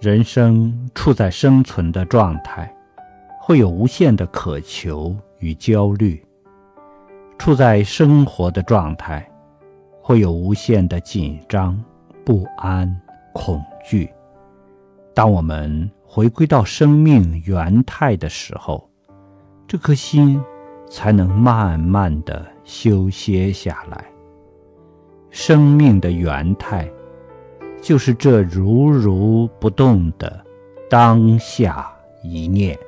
人生处在生存的状态，会有无限的渴求与焦虑；处在生活的状态，会有无限的紧张、不安、恐惧。当我们回归到生命原态的时候，这颗心才能慢慢的休歇下来。生命的原态。就是这如如不动的当下一念。